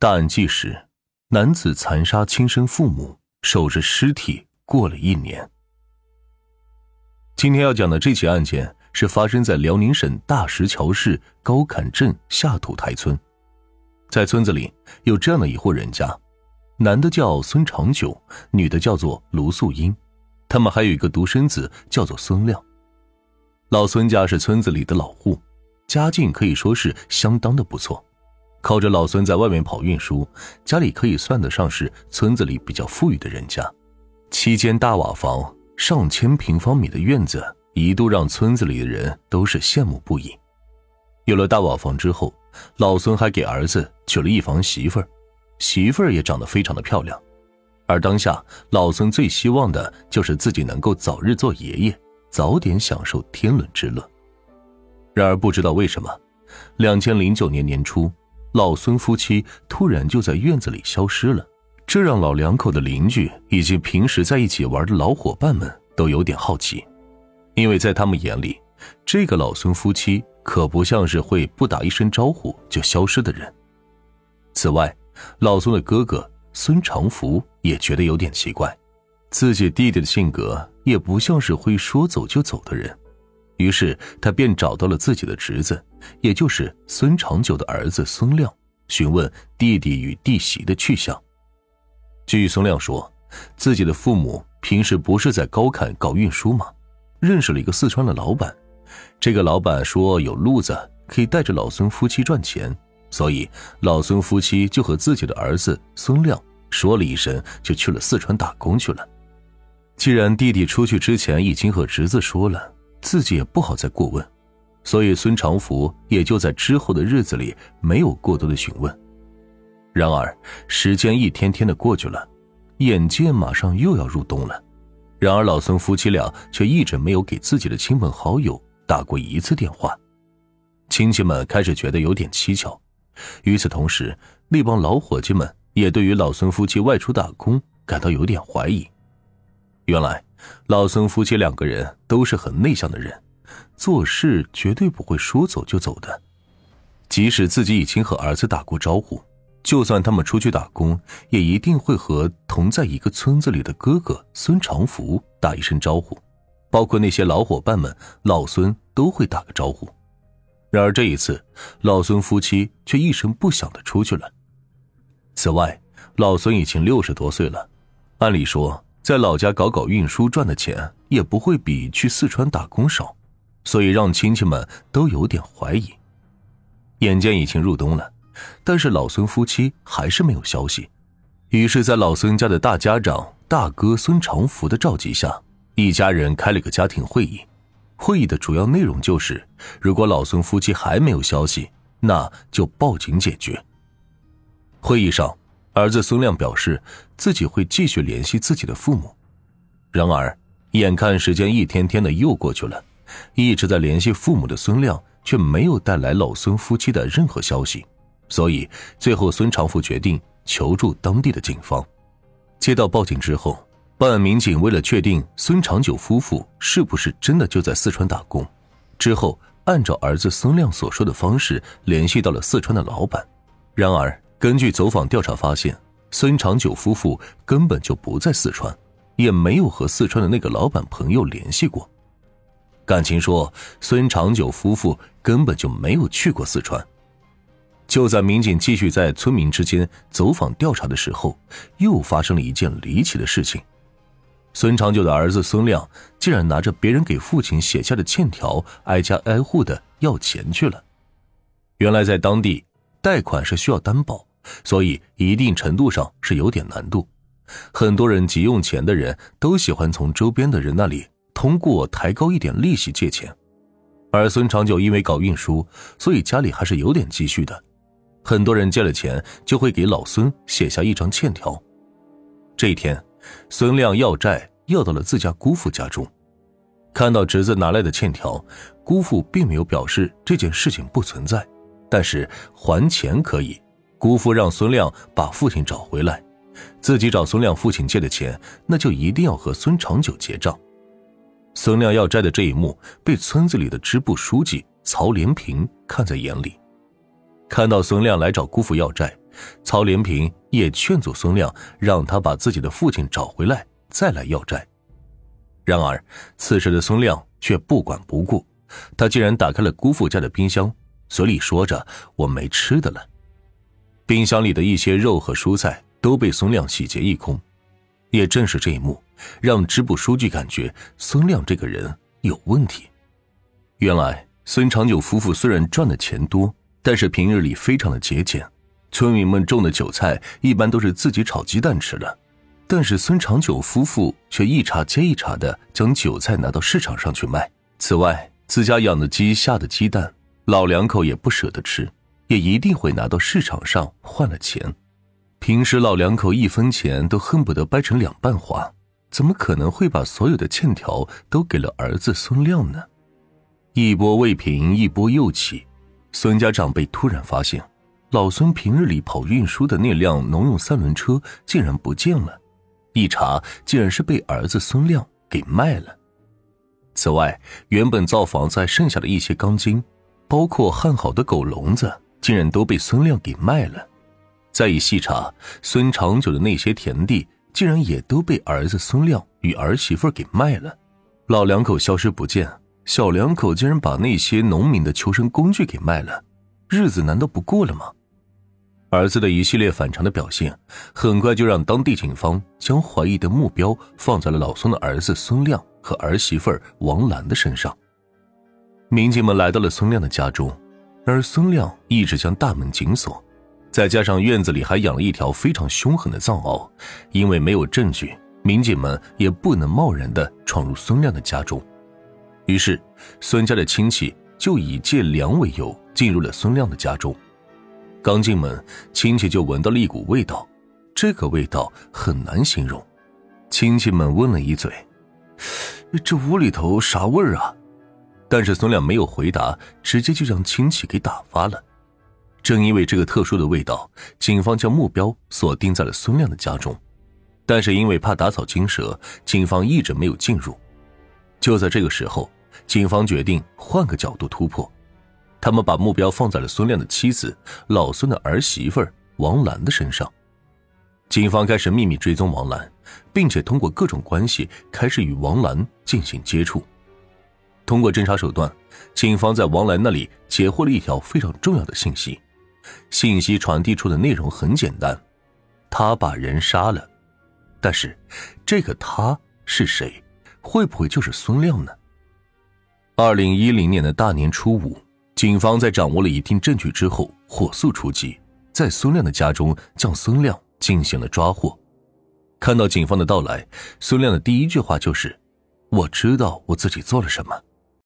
大案纪实：男子残杀亲生父母，守着尸体过了一年。今天要讲的这起案件是发生在辽宁省大石桥市高坎镇下土台村，在村子里有这样的一户人家，男的叫孙长久，女的叫做卢素英，他们还有一个独生子叫做孙亮。老孙家是村子里的老户，家境可以说是相当的不错。靠着老孙在外面跑运输，家里可以算得上是村子里比较富裕的人家。七间大瓦房，上千平方米的院子，一度让村子里的人都是羡慕不已。有了大瓦房之后，老孙还给儿子娶了一房媳妇儿，媳妇儿也长得非常的漂亮。而当下，老孙最希望的就是自己能够早日做爷爷，早点享受天伦之乐。然而，不知道为什么，两千零九年年初。老孙夫妻突然就在院子里消失了，这让老两口的邻居以及平时在一起玩的老伙伴们都有点好奇，因为在他们眼里，这个老孙夫妻可不像是会不打一声招呼就消失的人。此外，老孙的哥哥孙长福也觉得有点奇怪，自己弟弟的性格也不像是会说走就走的人。于是他便找到了自己的侄子，也就是孙长久的儿子孙亮，询问弟弟与弟媳的去向。据孙亮说，自己的父母平时不是在高坎搞运输吗？认识了一个四川的老板，这个老板说有路子可以带着老孙夫妻赚钱，所以老孙夫妻就和自己的儿子孙亮说了一声，就去了四川打工去了。既然弟弟出去之前已经和侄子说了。自己也不好再过问，所以孙长福也就在之后的日子里没有过多的询问。然而时间一天天的过去了，眼见马上又要入冬了，然而老孙夫妻俩却一直没有给自己的亲朋好友打过一次电话，亲戚们开始觉得有点蹊跷。与此同时，那帮老伙计们也对于老孙夫妻外出打工感到有点怀疑。原来。老孙夫妻两个人都是很内向的人，做事绝对不会说走就走的。即使自己已经和儿子打过招呼，就算他们出去打工，也一定会和同在一个村子里的哥哥孙长福打一声招呼，包括那些老伙伴们，老孙都会打个招呼。然而这一次，老孙夫妻却一声不响的出去了。此外，老孙已经六十多岁了，按理说。在老家搞搞运输赚的钱也不会比去四川打工少，所以让亲戚们都有点怀疑。眼见已经入冬了，但是老孙夫妻还是没有消息。于是，在老孙家的大家长大哥孙长福的召集下，一家人开了个家庭会议。会议的主要内容就是，如果老孙夫妻还没有消息，那就报警解决。会议上。儿子孙亮表示自己会继续联系自己的父母，然而眼看时间一天天的又过去了，一直在联系父母的孙亮却没有带来老孙夫妻的任何消息，所以最后孙长富决定求助当地的警方。接到报警之后，办案民警为了确定孙长久夫妇是不是真的就在四川打工，之后按照儿子孙亮所说的方式联系到了四川的老板，然而。根据走访调查发现，孙长久夫妇根本就不在四川，也没有和四川的那个老板朋友联系过。感情说，孙长久夫妇根本就没有去过四川。就在民警继续在村民之间走访调查的时候，又发生了一件离奇的事情：孙长久的儿子孙亮竟然拿着别人给父亲写下的欠条，挨家挨户的要钱去了。原来在当地，贷款是需要担保。所以，一定程度上是有点难度。很多人急用钱的人都喜欢从周边的人那里通过抬高一点利息借钱。而孙长久因为搞运输，所以家里还是有点积蓄的。很多人借了钱，就会给老孙写下一张欠条。这一天，孙亮要债要到了自家姑父家中，看到侄子拿来的欠条，姑父并没有表示这件事情不存在，但是还钱可以。姑父让孙亮把父亲找回来，自己找孙亮父亲借的钱，那就一定要和孙长久结账。孙亮要债的这一幕被村子里的支部书记曹连平看在眼里，看到孙亮来找姑父要债，曹连平也劝阻孙亮，让他把自己的父亲找回来，再来要债。然而，此时的孙亮却不管不顾，他竟然打开了姑父家的冰箱，嘴里说着：“我没吃的了。”冰箱里的一些肉和蔬菜都被孙亮洗劫一空。也正是这一幕，让支部书记感觉孙亮这个人有问题。原来，孙长久夫妇虽然赚的钱多，但是平日里非常的节俭。村民们种的韭菜一般都是自己炒鸡蛋吃的。但是孙长久夫妇却一茬接一茬的将韭菜拿到市场上去卖。此外，自家养的鸡下的鸡蛋，老两口也不舍得吃，也一定会拿到市场上换了钱。平时老两口一分钱都恨不得掰成两半花，怎么可能会把所有的欠条都给了儿子孙亮呢？一波未平，一波又起。孙家长辈突然发现，老孙平日里跑运输的那辆农用三轮车竟然不见了。一查，竟然是被儿子孙亮给卖了。此外，原本造房子还剩下的一些钢筋，包括焊好的狗笼子，竟然都被孙亮给卖了。再一细查，孙长久的那些田地，竟然也都被儿子孙亮与儿媳妇给卖了。老两口消失不见，小两口竟然把那些农民的求生工具给卖了，日子难道不过了吗？儿子的一系列反常的表现，很快就让当地警方将怀疑的目标放在了老孙的儿子孙亮和儿媳妇王兰的身上。民警们来到了孙亮的家中，而孙亮一直将大门紧锁，再加上院子里还养了一条非常凶狠的藏獒，因为没有证据，民警们也不能贸然的闯入孙亮的家中。于是，孙家的亲戚就以借粮为由进入了孙亮的家中。刚进门，亲戚就闻到了一股味道，这个味道很难形容。亲戚们问了一嘴：“这屋里头啥味儿啊？”但是孙亮没有回答，直接就将亲戚给打发了。正因为这个特殊的味道，警方将目标锁定在了孙亮的家中。但是因为怕打草惊蛇，警方一直没有进入。就在这个时候，警方决定换个角度突破。他们把目标放在了孙亮的妻子、老孙的儿媳妇王兰的身上。警方开始秘密追踪王兰，并且通过各种关系开始与王兰进行接触。通过侦查手段，警方在王兰那里截获了一条非常重要的信息。信息传递出的内容很简单：他把人杀了。但是，这个他是谁？会不会就是孙亮呢？二零一零年的大年初五。警方在掌握了一定证据之后，火速出击，在孙亮的家中将孙亮进行了抓获。看到警方的到来，孙亮的第一句话就是：“我知道我自己做了什么。”